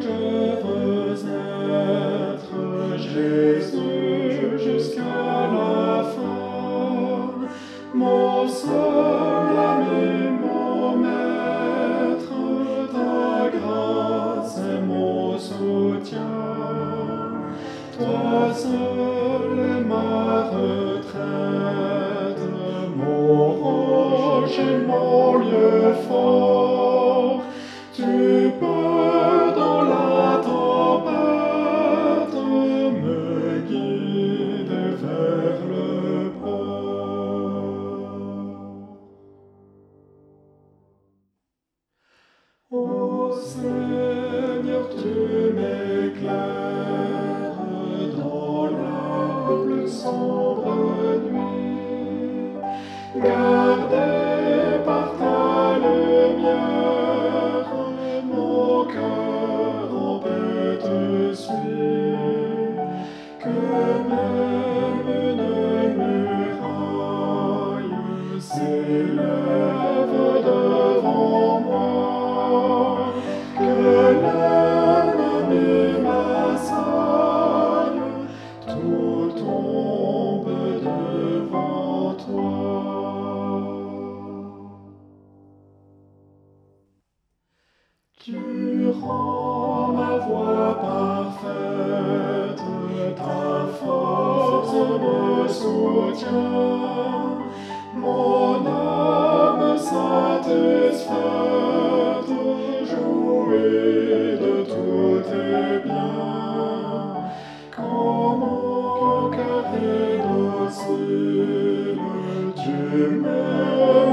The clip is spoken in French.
je veux être, Jésus, jusqu'à la fin, mon seul ami, mon maître, ta grâce est mon soutien, toi seul es ma retraite, mon rocher, mon lieu fort, Господи, Tu rends ma voix parfaite, ta force me soutient, mon âme satisfaite, jouit de tous tes biens. Quand mon cœur est docile, tu me